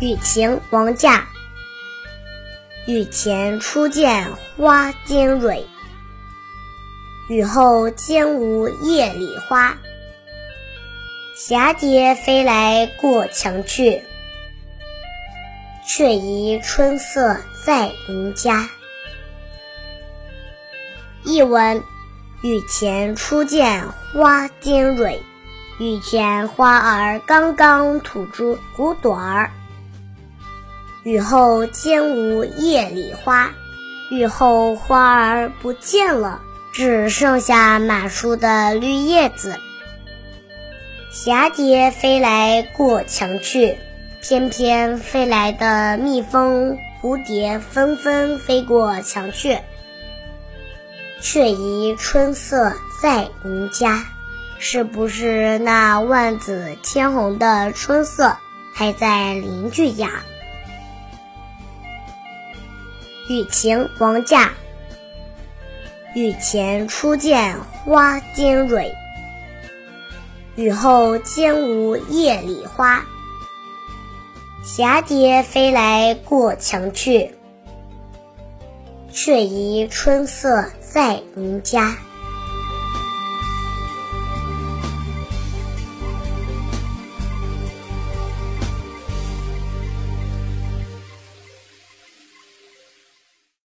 雨晴王驾。雨前初见花间蕊，雨后兼无叶里花。蛱蝶飞来过墙去，却疑春色在人家。译文：雨前初见花间蕊，雨前花儿刚刚吐出骨朵儿。雨后兼无叶里花，雨后花儿不见了，只剩下满树的绿叶子。蛱蝶飞来过墙去，翩翩飞来的蜜蜂、蝴蝶纷纷飞过墙去，却疑春色在人家。是不是那万紫千红的春色还在邻居家？雨晴王驾。雨前初见花间蕊，雨后兼无叶里花。霞蝶飞来过墙去，却疑春色在邻家。